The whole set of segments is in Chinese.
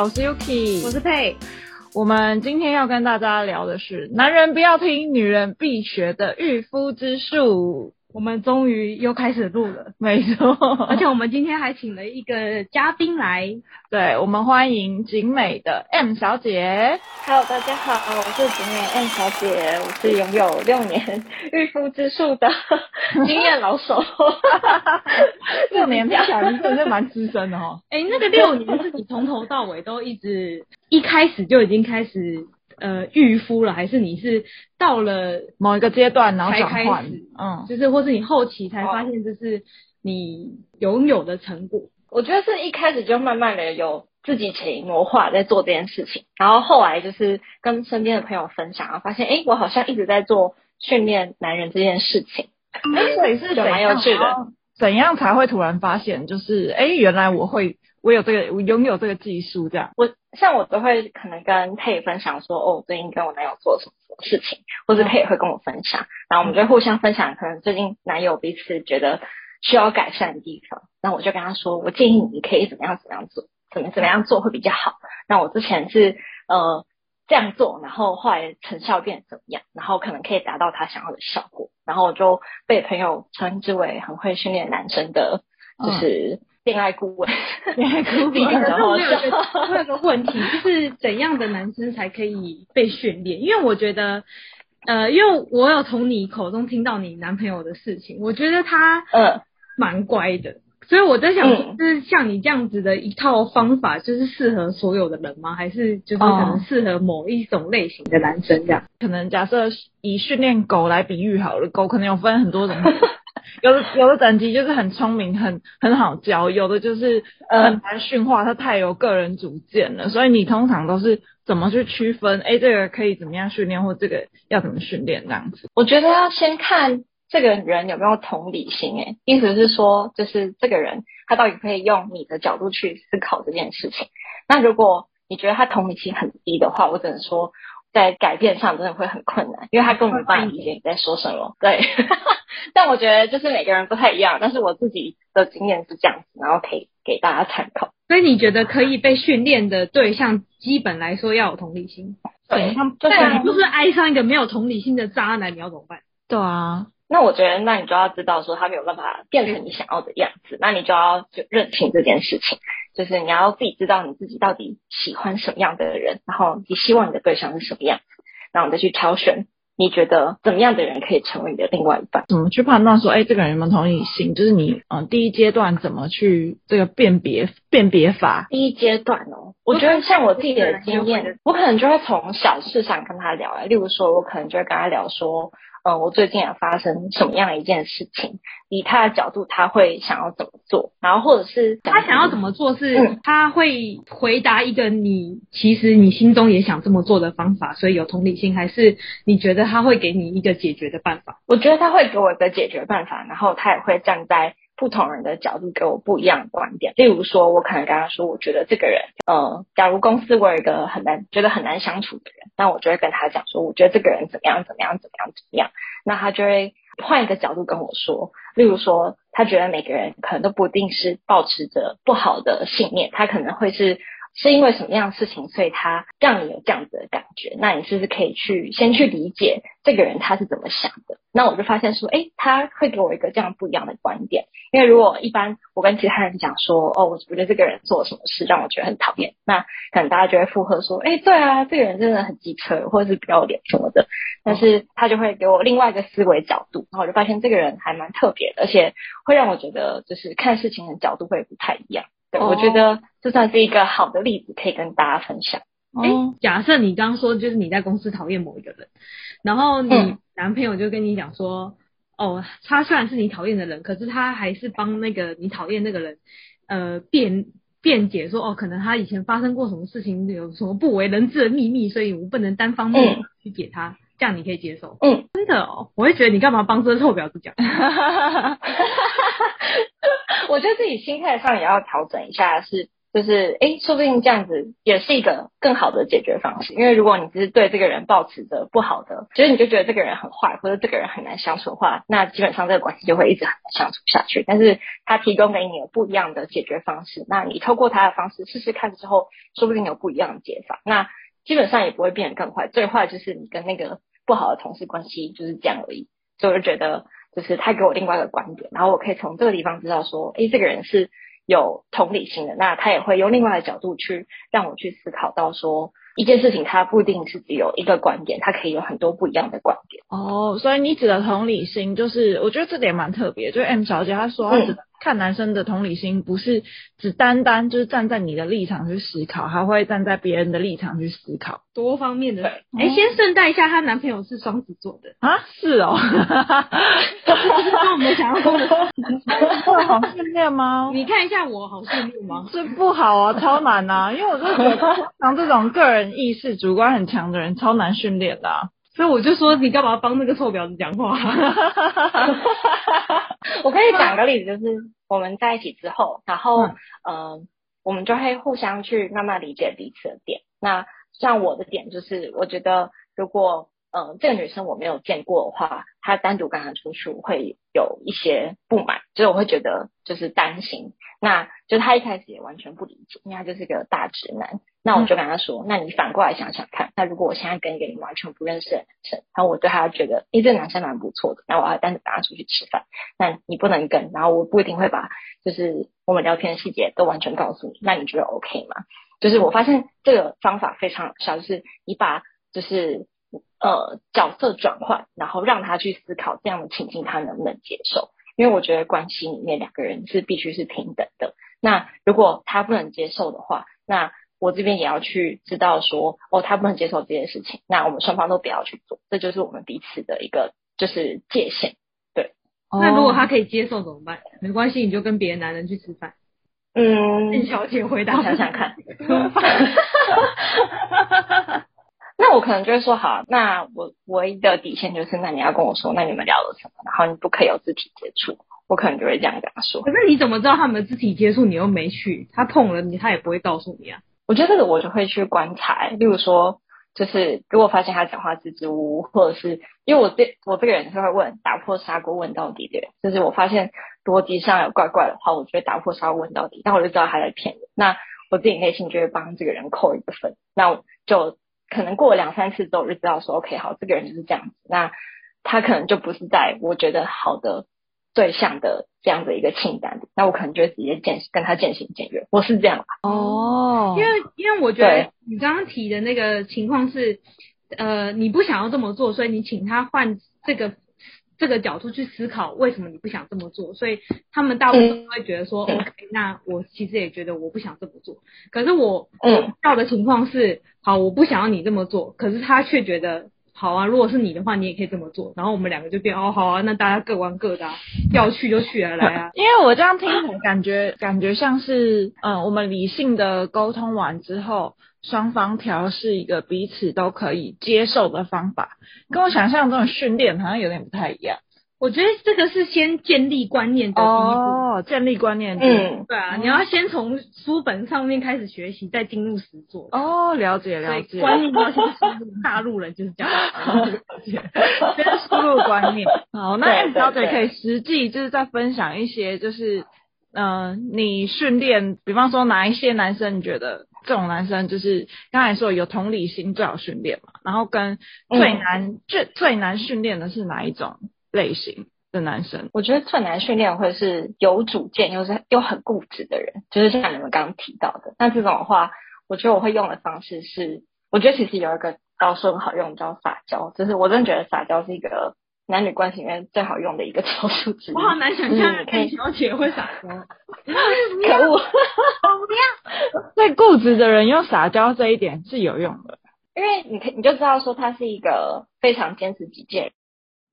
我是 Yuki，我是佩。我们今天要跟大家聊的是，男人不要听，女人必学的御夫之术。我们终于又开始录了，没错，而且我们今天还请了一个嘉宾来，对，我们欢迎景美的 M 小姐。Hello，大家好，我是景美 M 小姐，我是拥有六年驭夫之术的 经验老手。六年听起来真的是蛮资深的哈。哎，那个六年是你从头到尾都一直一开始就已经开始。呃，预夫了，还是你是到了某一个阶段然后转换，嗯，就是或是你后期才发现这是你拥有的成果？我觉得是一开始就慢慢的有自己潜移默化在做这件事情，然后后来就是跟身边的朋友分享，然后发现，哎，我好像一直在做训练男人这件事情，哎，所以是蛮有趣的。怎样才会突然发现，就是哎，原来我会，我有这个，我拥有这个技术，这样。我像我都会可能跟佩分享说，哦，最近跟我男友做什么什么事情，或者佩也会跟我分享，然后我们就会互相分享，可能最近男友彼此觉得需要改善的地方，那我就跟他说，我建议你可以怎么样怎么样做，怎么怎么样做会比较好。那我之前是呃这样做，然后后来成效变怎么样，然后可能可以达到他想要的效果。然后我就被朋友称之为很会训练男生的，就是恋爱顾问。恋爱顾问。然后我有个我有个问题，就是怎样的男生才可以被训练？因为我觉得，呃，因为我有从你口中听到你男朋友的事情，我觉得他呃蛮乖的。所以我在想，就是像你这样子的一套方法，就是适合所有的人吗？还是就是可能适合某一种类型的男生这样？可能假设以训练狗来比喻好了，狗可能有分很多种，有的有的等级就是很聪明，很很好教，有的就是很难驯化，它太有个人主见了。所以你通常都是怎么去区分？哎，这个可以怎么样训练，或这个要怎么训练这样子？我觉得要先看。这个人有没有同理心？哎，意思是说，就是这个人他到底可以用你的角度去思考这件事情。那如果你觉得他同理心很低的话，我只能说在改变上真的会很困难，因为他根本无法理解你在说什么。对，但我觉得就是每个人不太一样，但是我自己的经验是这样子，然后可以给大家参考。所以你觉得可以被训练的对象，基本来说要有同理心。对，但你不是爱上一个没有同理心的渣男，你要怎么办？对啊。那我觉得，那你就要知道说他没有办法变成你想要的样子，那你就要就认清这件事情，就是你要自己知道你自己到底喜欢什么样的人，然后你希望你的对象是什么样子，然后你再去挑选你觉得怎么样的人可以成为你的另外一半。怎么去判断说，哎，这个人有没有同理心？就是你嗯，第一阶段怎么去这个辨别辨别法？第一阶段哦，我觉得像我自己的经验，我可能就会从小事上跟他聊，例如说，我可能就会跟他聊说。嗯，我最近有发生什么样的一件事情？以他的角度，他会想要怎么做？然后或者是他想要怎么做？是他会回答一个你其实你心中也想这么做的方法，所以有同理心，还是你觉得他会给你一个解决的办法？我觉得他会给我一个解决办法，然后他也会站在。不同人的角度给我不一样的观点，例如说，我可能跟他说，我觉得这个人，呃，假如公司我有一个很难觉得很难相处的人，那我就会跟他讲说，我觉得这个人怎么样怎么样怎么样怎么样，那他就会换一个角度跟我说，例如说，他觉得每个人可能都不一定是保持着不好的信念，他可能会是。是因为什么样的事情，所以他让你有这样子的感觉？那你是不是可以去先去理解这个人他是怎么想的？那我就发现说，诶，他会给我一个这样不一样的观点。因为如果一般我跟其他人讲说，哦，我觉得这个人做什么事让我觉得很讨厌，那可能大家就会附和说，诶，对啊，这个人真的很机车，或者是不要脸什么的。但是他就会给我另外一个思维角度，然后我就发现这个人还蛮特别的，而且会让我觉得就是看事情的角度会不太一样。对，我觉得这算是一个好的例子，可以跟大家分享。哎、哦，假设你刚刚说就是你在公司讨厌某一个人，然后你男朋友就跟你讲说，嗯、哦，他虽然是你讨厌的人，可是他还是帮那个你讨厌那个人，呃，辩辩解说，哦，可能他以前发生过什么事情，有什么不为人知的秘密，所以我不能单方面去解他，嗯、这样你可以接受？嗯，真的哦，我会觉得你干嘛帮这个臭婊子讲？我觉得自己心态上也要调整一下，是就是诶，说不定这样子也是一个更好的解决方式。因为如果你只是对这个人抱持着不好的，其实你就觉得这个人很坏，或者这个人很难相处的话，那基本上这个关系就会一直很难相处下去。但是他提供给你有不一样的解决方式，那你透过他的方式试试看之后，说不定有不一样的解法。那基本上也不会变得更坏，最坏就是你跟那个不好的同事关系就是这样而已。所以我就觉得，就是他给我另外一个观点，然后我可以从这个地方知道说，诶，这个人是。有同理心的，那他也会用另外的角度去让我去思考到说，一件事情它不一定是只有一个观点，它可以有很多不一样的观点。哦，所以你指的同理心，就是我觉得这点蛮特别。就 M 小姐她说她只。看男生的同理心，不是只单单就是站在你的立场去思考，还会站在别人的立场去思考，多方面的。哎、欸，先顺带一下，她男朋友是双子座的啊？是哦。那我们想要说好训练吗？你看一下我好训练吗？是不好啊，超难啊！因为我就觉得像这种个人意识、主观很强的人，超难训练的、啊。所以我就说，你干嘛帮那个臭婊子讲话？我可以讲个例子，就是我们在一起之后，然后嗯、呃，我们就会互相去慢慢理解彼此的点。那像我的点就是，我觉得如果嗯、这个女生我没有见过的话，她单独跟她出去会有一些不满，就是我会觉得就是担心。那就他一开始也完全不理解，因为他就是个大直男。那我就跟他说：“、那你反过来想想看，那如果我现在跟一个你完全不认识的男生，然后我对他觉得，诶，这个男生蛮不错的，那我要单独带他出去吃饭，那你不能跟，然后我不一定会把就是我们聊天的细节都完全告诉你，那你觉得 OK 吗？就是我发现这个方法非常有效，就是你把就是呃角色转换，然后让他去思考这样的情境他能不能接受。”因为我觉得关系里面两个人是必须是平等的。那如果他不能接受的话，那我这边也要去知道说，哦，他不能接受这件事情，那我们双方都不要去做，这就是我们彼此的一个就是界限。对。那如果他可以接受怎么办？没关系，你就跟别的男人去吃饭。嗯。郑小姐回答。想想看。那我可能就会说好，那我唯一的底线就是，那你要跟我说，那你们聊了什么，然后你不可以有肢体接触，我可能就会这样跟他说。可是你怎么知道他们的肢体接触你又没去？他碰了你，他也不会告诉你啊。我觉得这个我就会去观察，例如说，就是如果发现他讲话支支吾吾，或者是因为我这我这个人是会问打破砂锅问到底的人，就是我发现逻辑上有怪怪的话，我就会打破砂锅问到底，那我就知道他在骗人。那我自己内心就会帮这个人扣一个分，那我就。可能过了两三次之后，我就知道说，OK，好，这个人就是这样子。那他可能就不是在我觉得好的对象的这样的一个清单里。那我可能就直接渐跟他渐行渐远。我是这样哦，因为因为我觉得你刚刚提的那个情况是，呃，你不想要这么做，所以你请他换这个。这个角度去思考，为什么你不想这么做？所以他们大部分都会觉得说、嗯、，OK，那我其实也觉得我不想这么做。可是我遇到的情况是，好，我不想要你这么做，可是他却觉得好啊，如果是你的话，你也可以这么做。然后我们两个就变哦，好啊，那大家各玩各的、啊，要去就去啊，来啊。因为我这样听感觉感觉像是，嗯，我们理性的沟通完之后。双方调试一个彼此都可以接受的方法，跟我想象中的训练好像有点不太一样。我觉得这个是先建立观念的第一步。哦，建立观念。嗯，对啊，你要先从书本上面开始学习，再进入实作。哦，了解了解。观念要先输入，大陆人就是这样。了解。先输入观念。好，那 M 小姐可以实际就是再分享一些，就是嗯、呃，你训练，比方说哪一些男生你觉得？这种男生就是刚才说有同理心最好训练嘛，然后跟最难、嗯、最最难训练的是哪一种类型的男生？我觉得最难训练会是有主见又是又很固执的人，就是像你们刚刚提到的。那这种的话，我觉得我会用的方式是，我觉得其实有一个招数很好用，叫撒娇。就是我真的觉得撒娇是一个。男女关系里面最好用的一个招数之一。我好难想象你小姐会撒娇。可恶！我不要。对固执的人用撒娇这一点是有用的，因为你可你就知道说他是一个非常坚持己见。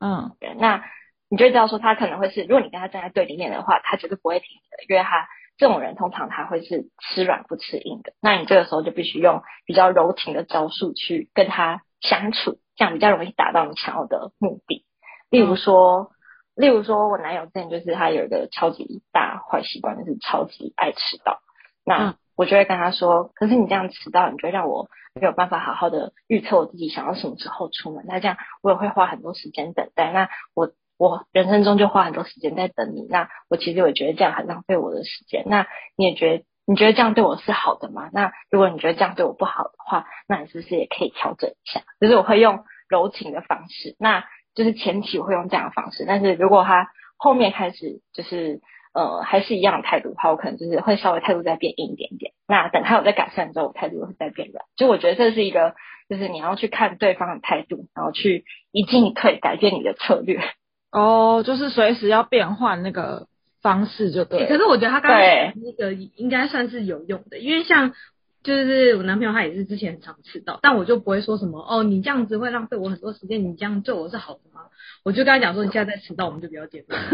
嗯。那你就知道说他可能会是，如果你跟他站在对立面的话，他绝对不会停的，因为他这种人通常他会是吃软不吃硬的。那你这个时候就必须用比较柔情的招数去跟他相处，这样比较容易达到你想要的目的。例如说，例如说我男友之前就是他有一个超级大坏习惯，就是超级爱迟到。那我就会跟他说，可是你这样迟到，你就让我没有办法好好的预测我自己想要什么时候出门。那这样我也会花很多时间等待。那我我人生中就花很多时间在等你。那我其实我觉得这样很浪费我的时间。那你也觉得你觉得这样对我是好的吗？那如果你觉得这样对我不好的话，那你是不是也可以调整一下？就是我会用柔情的方式。那就是前期我会用这样的方式，但是如果他后面开始就是呃还是一样的态度的话，我可能就是会稍微态度再变硬一点点。那等他有在改善之后，我态度会再变软。就我觉得这是一个，就是你要去看对方的态度，然后去一进一退改变你的策略。哦，就是随时要变换那个方式就对。可是我觉得他刚才那个应该算是有用的，因为像。就是我男朋友，他也是之前很常迟到，但我就不会说什么哦，你这样子会浪费我很多时间，你这样对我是好的吗？我就跟他讲说，你现在在迟到，我们就不要见面。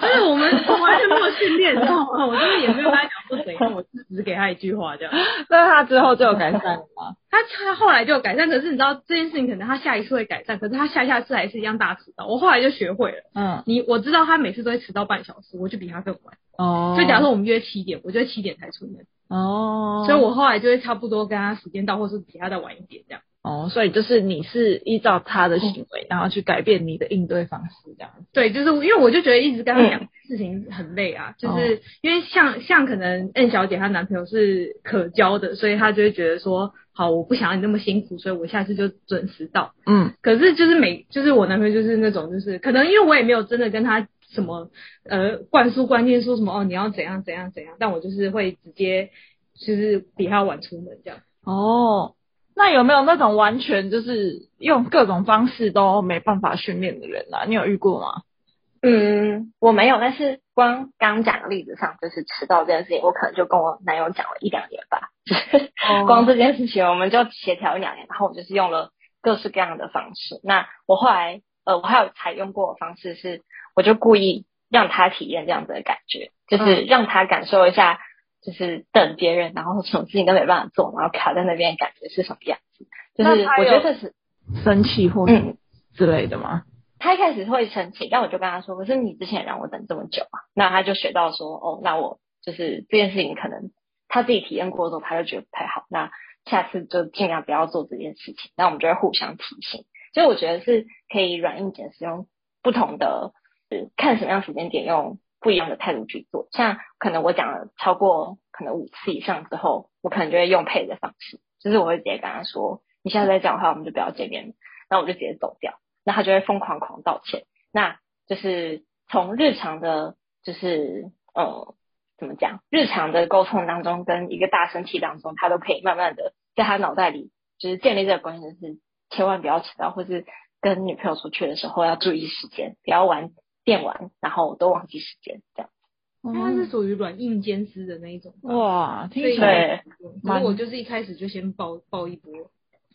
就是我们完全没有训练，你知道吗？我就是也没有跟他讲说怎样，我只是给他一句话这样。那他之后就有改善了吗？他他后来就有改善，可是你知道这件事情，可能他下一次会改善，可是他下下次还是一样大迟到。我后来就学会了，嗯，你我知道他每次都会迟到半小时，我就比他更晚。哦，所以假如说我们约七点，我就七点才出门。哦，所以我后来就会差不多跟他时间到，或是比他再晚一点这样。哦，所以就是你是依照他的行为，然后去改变你的应对方式这样。对，就是因为我就觉得一直跟他讲事情很累啊，嗯、就是因为像像可能 N 小姐她男朋友是可交的，所以她就会觉得说，好，我不想要你那么辛苦，所以我下次就准时到。嗯，可是就是每就是我男朋友就是那种就是可能因为我也没有真的跟他。什么呃灌输观念说什么哦，你要怎样怎样怎样，但我就是会直接就是比他晚出门这样。哦，那有没有那种完全就是用各种方式都没办法训练的人啊？你有遇过吗？嗯，我没有，但是光刚讲的例子上，就是迟到这件事情，我可能就跟我男友讲了一两年吧。哦、光这件事情，我们就协调一两年，然后我就是用了各式各样的方式。那我后来呃，我还有采用过的方式是。我就故意让他体验这样子的感觉，就是让他感受一下，就是等别人，然后什么事情都没办法做，然后卡在那边感觉是什么样子。就是我觉得这是生气或嗯之类的吗？他一开始会生气，但我就跟他说：“可是你之前让我等这么久啊。”那他就学到说：“哦，那我就是这件事情可能他自己体验过之后，他就觉得不太好。那下次就尽量不要做这件事情。那我们就会互相提醒。所以我觉得是可以软硬兼使，用不同的。”看什么样时间点用不一样的态度去做，像可能我讲了超过可能五次以上之后，我可能就会用配的方式，就是我会直接跟他说，你现在再讲的话，我们就不要见面，那我就直接走掉，那他就会疯狂狂道歉，那就是从日常的，就是呃怎么讲，日常的沟通当中跟一个大生气当中，他都可以慢慢的在他脑袋里就是建立这个观念，就是千万不要迟到，或是跟女朋友出去的时候要注意时间，不要玩。电玩，然后都忘记时间，这样。他是属于软硬兼施的那一种。哇，听起来。所以我就是一开始就先爆爆一波。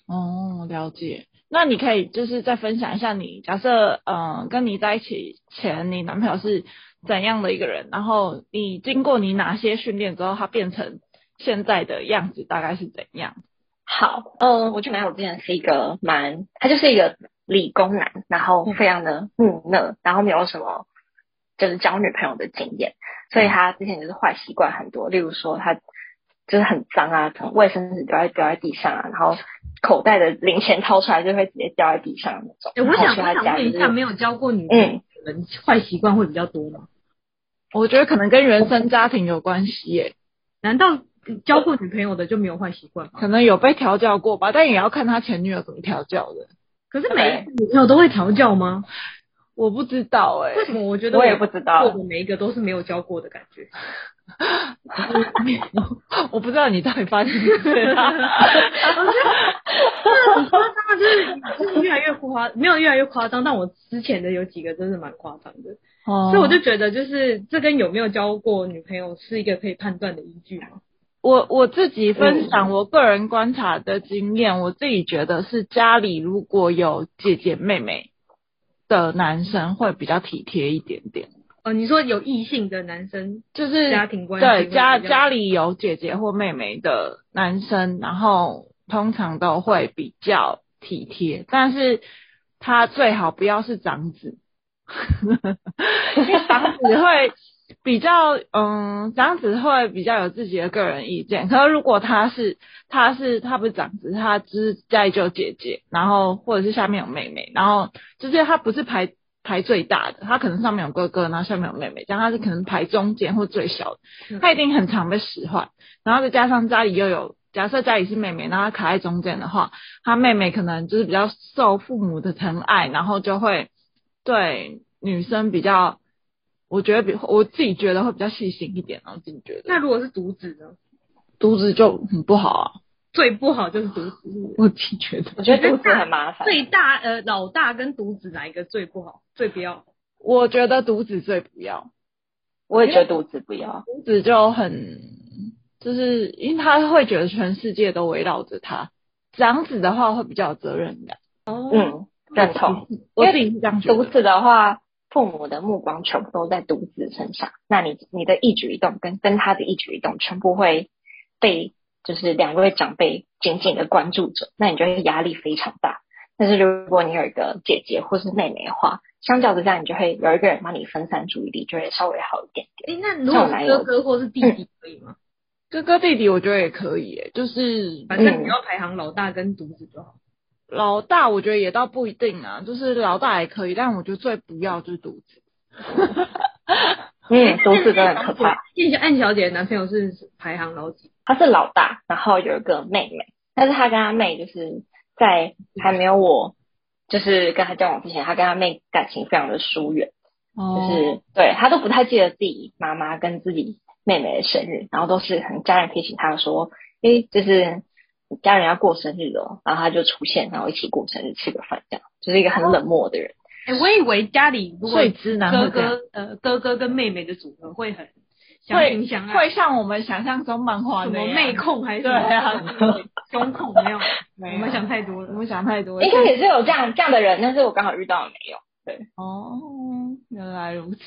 哦，了解。那你可以就是再分享一下你，假设嗯跟你在一起前，你男朋友是怎样的一个人？然后你经过你哪些训练之后，他变成现在的样子，大概是怎样？好，嗯，我觉得男友之前是一个蛮，他就是一个。理工男，然后非常的木讷，然后没有什么就是交女朋友的经验，所以他之前就是坏习惯很多，例如说他就是很脏啊，从卫生纸掉在掉在地上啊，然后口袋的零钱掏出来就会直接掉在地上那种。我想他问一下，没有交过女朋友的人坏习惯会比较多吗？我觉得可能跟原生家庭有关系耶。难道交过女朋友的就没有坏习惯吗？可能有被调教过吧，但也要看他前女友怎么调教的。可是每一个女朋友都会调教吗？我不知道哎、欸，为什么？我觉得我也不知道，过的每一个都是没有教过的感觉。我不知道你到底发生什么事。我觉得很夸张，就是就是越来越夸，没有越来越夸张，但我之前的有几个真的蛮夸张的。哦，所以我就觉得，就是这跟有没有交过女朋友是一个可以判断的依据吗？我我自己分享我个人观察的经验，嗯、我自己觉得是家里如果有姐姐妹妹的男生会比较体贴一点点。哦，你说有异性的男生，就是家庭关系对家家里有姐姐或妹妹的男生，然后通常都会比较体贴，但是他最好不要是长子，因为长子会。比较嗯，长子会比较有自己的个人意见。可是如果他是他是他不是长子，他只是家里就有姐姐，然后或者是下面有妹妹，然后就是他不是排排最大的，他可能上面有哥哥，然后下面有妹妹，这样他是可能排中间或最小的，他一定很常被使唤。然后再加上家里又有，假设家里是妹妹，然后他卡在中间的话，他妹妹可能就是比较受父母的疼爱，然后就会对女生比较。我觉得比我自己觉得会比较细心一点，然后自己觉得。那如果是独子呢？独子就很不好啊。最不好就是独子。我自己觉得。我觉得独子很麻烦。最大呃，老大跟独子哪一个最不好？最不要？我觉得独子最不要。我也觉得独子不要。独子就很，就是因为他会觉得全世界都围绕着他。长子的话会比较有责任感。哦。嗯，认同。我自己是这样觉得。独子的话。父母的目光全部都在独子身上，那你你的一举一动跟跟他的一举一动全部会被就是两位长辈紧紧的关注着，那你就会压力非常大。但是如果你有一个姐姐或是妹妹的话，相较之下，你就会有一个人帮你分散注意力，就会稍微好一点点。诶、欸，那如果是哥哥或是弟弟可以吗？嗯、哥哥弟弟我觉得也可以，诶，就是反正你要排行老大跟独子就好。老大我觉得也倒不一定啊，就是老大也可以，但我觉得最不要就是独子。嗯，独子真的很可怕。燕小燕小姐的男朋友是排行老几？他是老大，然后有一个妹妹，但是他跟他妹就是在还没有我就是跟他交往之前，他跟他妹感情非常的疏远，哦、就是对他都不太记得自己妈妈跟自己妹妹的生日，然后都是很家人提醒他说，诶、欸，就是。家人要过生日了，然后他就出现，然后一起过生日，吃个饭，这样就是一个很冷漠的人。哎、我以为家里如果哥哥呃哥哥跟妹妹的组合会很相亲相爱，会像我们想象中漫画那样，什么妹控还是对啊，兄控没有，没有，我们想太多了，我们想太多了。应该也是有这样这样的人，但是我刚好遇到了没有。对，哦，原来如此，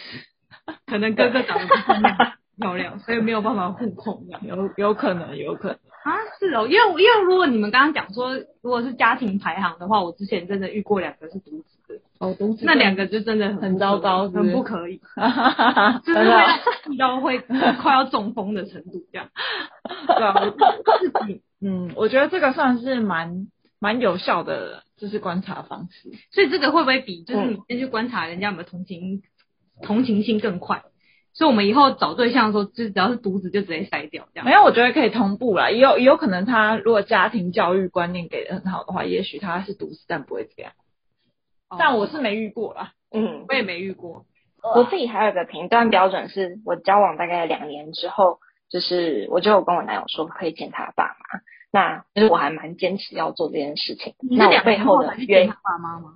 可能哥哥长得不是那么漂亮，所以没有办法互控，有有可能，有可能。啊，是哦，因为因为如果你们刚刚讲说，如果是家庭排行的话，我之前真的遇过两个是独子的，哦，独子，那两个就真的很很糟糕，很不可以，就是会气到会快要中风的程度这样。对啊，自己，嗯，我觉得这个算是蛮蛮有效的，就是观察方式。所以这个会不会比就是你先去观察人家有没有同情、嗯、同情心更快？所以，我们以后找对象的时候，就只要是独子，就直接筛掉这样。没有，我觉得可以同步啦。也有也有可能，他如果家庭教育观念给的很好的话，也许他是独子，但不会这样。哦、但我是没遇过啦。嗯，我也没遇过。我自己还有一个评断标准，是我交往大概两年之后，就是我就有跟我男友说可以见他爸妈。那其实我还蛮坚持要做这件事情。你是两年后才去见他爸妈吗？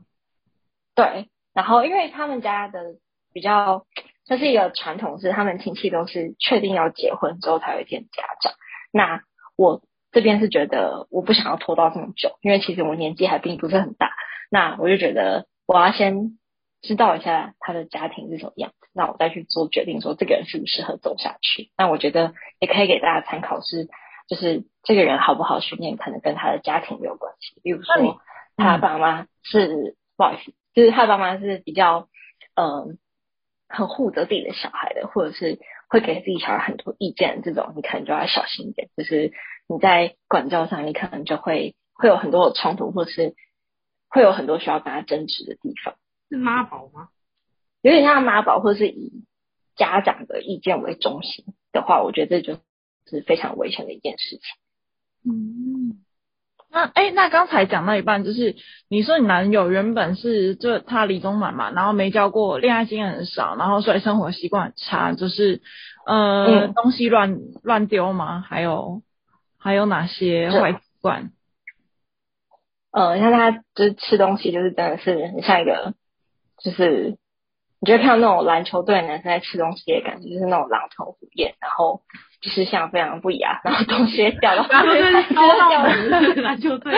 对。然后，因为他们家的比较。这是一个传统，是他们亲戚都是确定要结婚之后才会见家长。那我这边是觉得我不想要拖到这么久，因为其实我年纪还并不是很大。那我就觉得我要先知道一下他的家庭是什么样子，那我再去做决定，说这个人适不适合走下去。那我觉得也可以给大家参考是，就是这个人好不好训练，可能跟他的家庭没有关系。比如说他爸妈是、嗯、不好意思，就是他爸妈是比较嗯。很护着自己的小孩的，或者是会给自己小孩很多意见，这种你可能就要小心一点。就是你在管教上，你可能就会会有很多的冲突，或是会有很多需要跟他争执的地方。是妈宝吗？有点像妈宝，或是以家长的意见为中心的话，我觉得这就是非常危险的一件事情。嗯。那哎、欸，那刚才讲到一半，就是你说你男友原本是就他理中男嘛，然后没交过恋爱经验很少，然后所以生活习惯很差，就是呃、嗯、东西乱乱丢吗？还有还有哪些坏习惯？呃，像他就是吃东西，就是真的是很像一个，就是你觉得看到那种篮球队的男生在吃东西的感觉，就是那种狼吞虎咽，然后。吃相非常不雅，然后东西掉到，然后就是掉篮球队，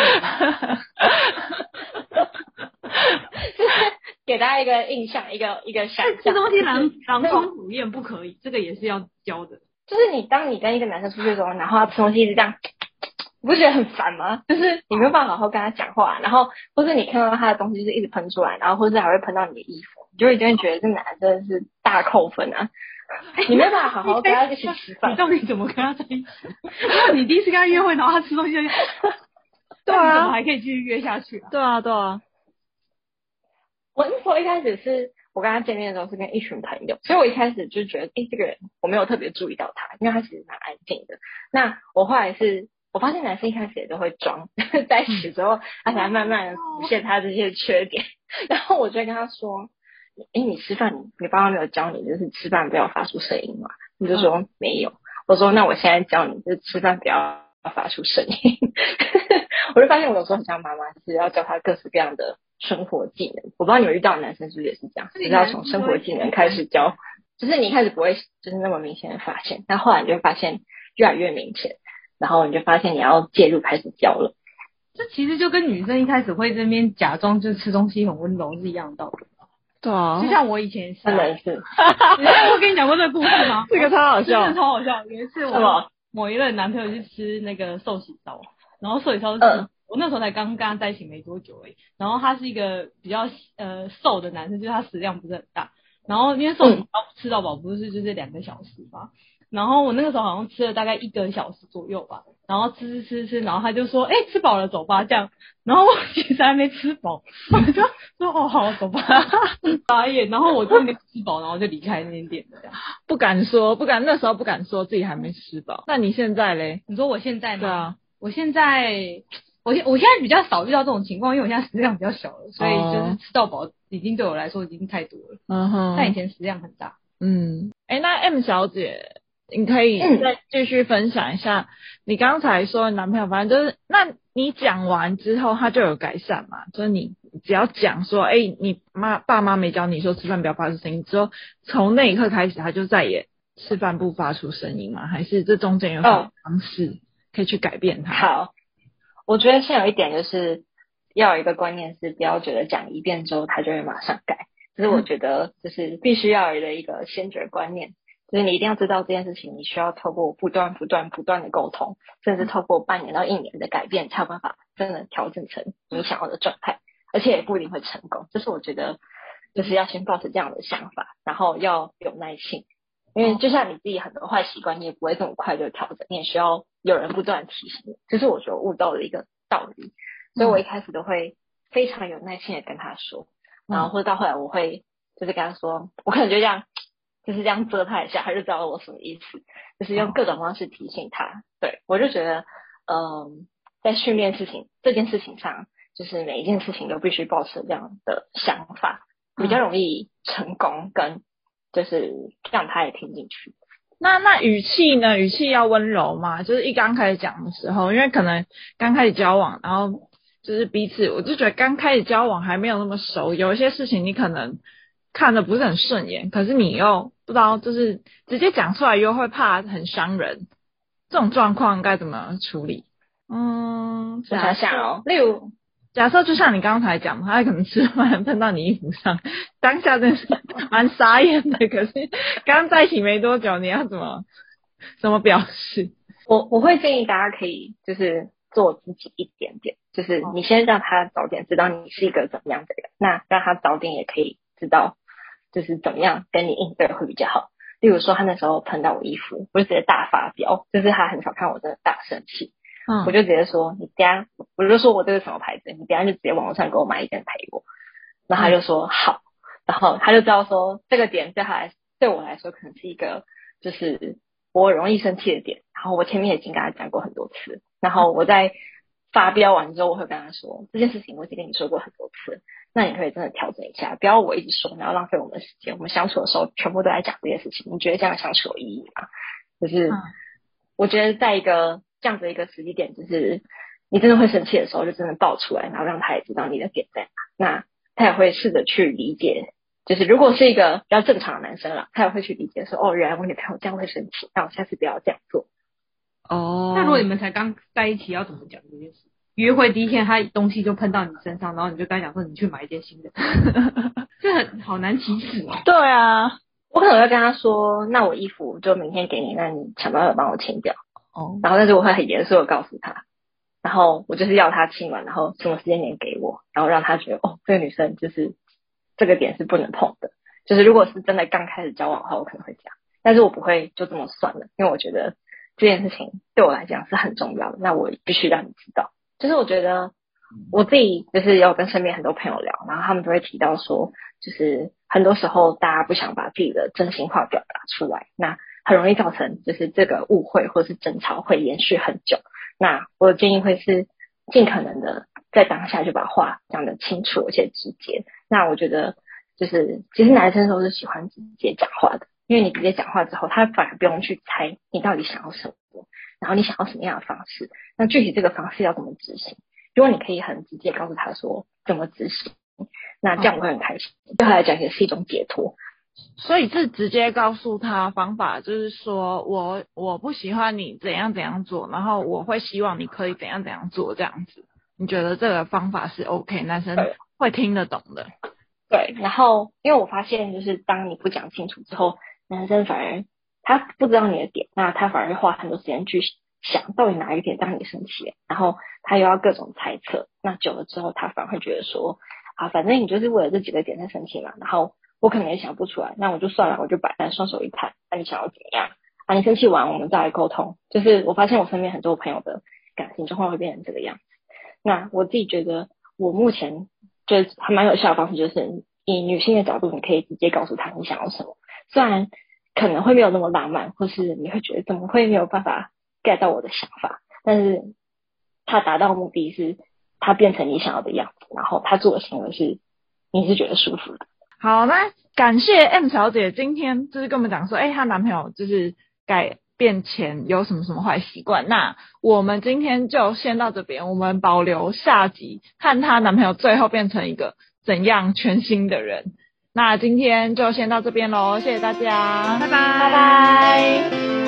就是 给大家一个印象，一个一个想象。这东西狼狼吞虎咽不可以，这个也是要教的。就是你当你跟一个男生出去的时候，然后他吃东西一直这样，你不觉得很烦吗？就是你没有办法好好跟他讲话，然后或是你看到他的东西就是一直喷出来，然后或是还会喷到你的衣服，你就会觉得这男生是大。大扣分啊！你没办法好好跟他一起吃饭，你到底怎么跟他在一起？因为你第一次跟他约会，然后他吃东西就，对啊，怎么还可以继续约下去啊？对啊，对啊。我那时候一开始是我跟他见面的时候是跟一群朋友，所以我一开始就觉得，哎、欸，这个人我没有特别注意到他，因为他其实蛮安静的。那我后来是我发现男生一开始也都会装，在一起之后，他才慢慢的浮现他这些缺点，然后我就跟他说。哎，你吃饭，你你爸妈没有教你，就是吃饭不要发出声音嘛？你就说没有。我说那我现在教你，就是吃饭不要发出声音。我就发现我有时候很像妈妈，就是要教他各式各样的生活技能。我不知道你们遇到的男生是不是也是这样，就是要从生活技能开始教。就是你一开始不会就是那么明显的发现，但后来你就发现越来越明显，然后你就发现你要介入开始教了。这其实就跟女生一开始会这边假装就是吃东西很温柔是一样的道理。对啊，就像我以前是，真的是。你我跟你讲过这个故事吗？这个超好笑，真的超好笑。有一次我某一任男朋友去吃那个寿喜烧，然后寿喜烧是，呃、我那时候才刚跟他在一起没多久而已。然后他是一个比较呃瘦的男生，就是他食量不是很大。然后因为寿喜烧吃到饱不是就是两个小时嘛。然后我那个时候好像吃了大概一个小时左右吧，然后吃吃吃吃，然后他就说，哎，吃饱了走吧这样，然后我其实还没吃饱，我就说哦好走吧，眨眼，然后我就没吃饱，然后就离开那间店这样，不敢说，不敢那时候不敢说自己还没吃饱。那你现在嘞？你说我现在吗？对啊，我现在 我现我现在比较少遇到这种情况，因为我现在食量比较小了，所以就是吃到饱已经对我来说已经太多了。嗯哼，但以前食量很大。嗯，哎，那 M 小姐。你可以再继续分享一下，你刚才说男朋友，反正就是，那你讲完之后他就有改善嘛？就是你只要讲说，哎、欸，你妈爸妈没教你说吃饭不要发出声音，之后从那一刻开始他就再也吃饭不发出声音吗？还是这中间有什么方式可以去改变他？好，我觉得先有一点就是要有一个观念是，不要觉得讲一遍之后他就会马上改，这是我觉得就是必须要有的一个先决观念。所以你一定要知道这件事情，你需要透过不断、不断、不断的沟通，甚至透过半年到一年的改变，才有办法真的调整成你想要的状态，而且也不一定会成功。这是我觉得，就是要先抱持这样的想法，然后要有耐心，因为就像你自己很多坏习惯，你也不会这么快就调整，你也需要有人不断提醒你。这是我觉得悟到的一个道理。所以我一开始都会非常有耐心的跟他说，然后或者到后来我会就是跟他说，我可能就这样。就是这样遮他一下，他就知道我什么意思。就是用各种方式提醒他。对，我就觉得，嗯，在训练事情这件事情上，就是每一件事情都必须保持这样的想法，比较容易成功，跟就是让他也听进去。那那语气呢？语气要温柔吗？就是一刚开始讲的时候，因为可能刚开始交往，然后就是彼此，我就觉得刚开始交往还没有那么熟，有一些事情你可能。看的不是很顺眼，可是你又不知道，就是直接讲出来又会怕很伤人，这种状况该怎么处理？嗯，我想想哦，例如假设就像你刚才讲，他可能吃饭喷到你衣服上，当下真是蛮傻眼的。可是刚在一起没多久，你要怎么怎么表示？我我会建议大家可以就是做自己一点点，就是你先让他早点知道你是一个怎么样的人，那让他早点也可以知道。就是怎么样跟你应对会比较好。例如说，他那时候碰到我衣服，我就直接大发飙，就是他很少看我真的大生气，嗯，我就直接说你等下，我就说我这个什么牌子，你等下就直接网络上给我买一件陪我。然后他就说好，然后他就知道说这个点对他来对我来说可能是一个就是我容易生气的点。然后我前面已经跟他讲过很多次，然后我在发飙完之后，我会跟他说这件事情我已经跟你说过很多次。那你可以真的调整一下，不要我一直说，然后浪费我们的时间。我们相处的时候，全部都在讲这些事情。你觉得这样相处有意义吗？就是，我觉得在一个这样子一个时机点，就是你真的会生气的时候，就真的爆出来，然后让他也知道你的点在哪。那他也会试着去理解，就是如果是一个比较正常的男生了，他也会去理解说，哦，原来我女朋友这样会生气，那我下次不要这样做。哦，那如果你们才刚在一起，要怎么讲这件事？约会第一天，他东西就喷到你身上，然后你就跟他讲说，你去买一件新的，这很好难启齿哦。对啊，我可能会跟他说，那我衣服就明天给你，那你想办法帮我清掉。哦，然后但是我会很严肃的告诉他，然后我就是要他清完，然后什么时间点给我，然后让他觉得哦，这个女生就是这个点是不能碰的，就是如果是真的刚开始交往的话，我可能会这样，但是我不会就这么算了，因为我觉得这件事情对我来讲是很重要的，那我必须让你知道。就是我觉得我自己就是有跟身边很多朋友聊，然后他们都会提到说，就是很多时候大家不想把自己的真心话表达出来，那很容易造成就是这个误会或是争吵会延续很久。那我的建议会是尽可能的在当下就把话讲得清楚而且直接。那我觉得。就是其实男生都是喜欢直接讲话的，因为你直接讲话之后，他反而不用去猜你到底想要什么，然后你想要什么样的方式，那具体这个方式要怎么执行？如果你可以很直接告诉他说怎么执行，那这样我会很开心。对他来讲也是一种解脱。所以是直接告诉他方法，就是说我我不喜欢你怎样怎样做，然后我会希望你可以怎样怎样做这样子。你觉得这个方法是 OK，男生会听得懂的。对，然后因为我发现，就是当你不讲清楚之后，男生反而他不知道你的点，那他反而会花很多时间去想到底哪一个点让你生气，然后他又要各种猜测，那久了之后，他反而会觉得说，啊，反正你就是为了这几个点在生气嘛，然后我可能也想不出来，那我就算了，我就摆烂，双手一摊，那你想要怎么样？啊，你生气完，我们再来沟通。就是我发现我身边很多朋友的感情状况会变成这个样子。那我自己觉得，我目前。就是还蛮有效的方式，就是以女性的角度，你可以直接告诉他你想要什么。虽然可能会没有那么浪漫，或是你会觉得怎么会没有办法 get 到我的想法，但是他达到目的是，他变成你想要的样子，然后他做的行为是你是觉得舒服的。好，那感谢 M 小姐今天就是跟我们讲说，哎、她男朋友就是改变前有什么什么坏习惯，那我们今天就先到这边，我们保留下集，看她男朋友最后变成一个怎样全新的人。那今天就先到这边喽，谢谢大家，拜拜，拜拜。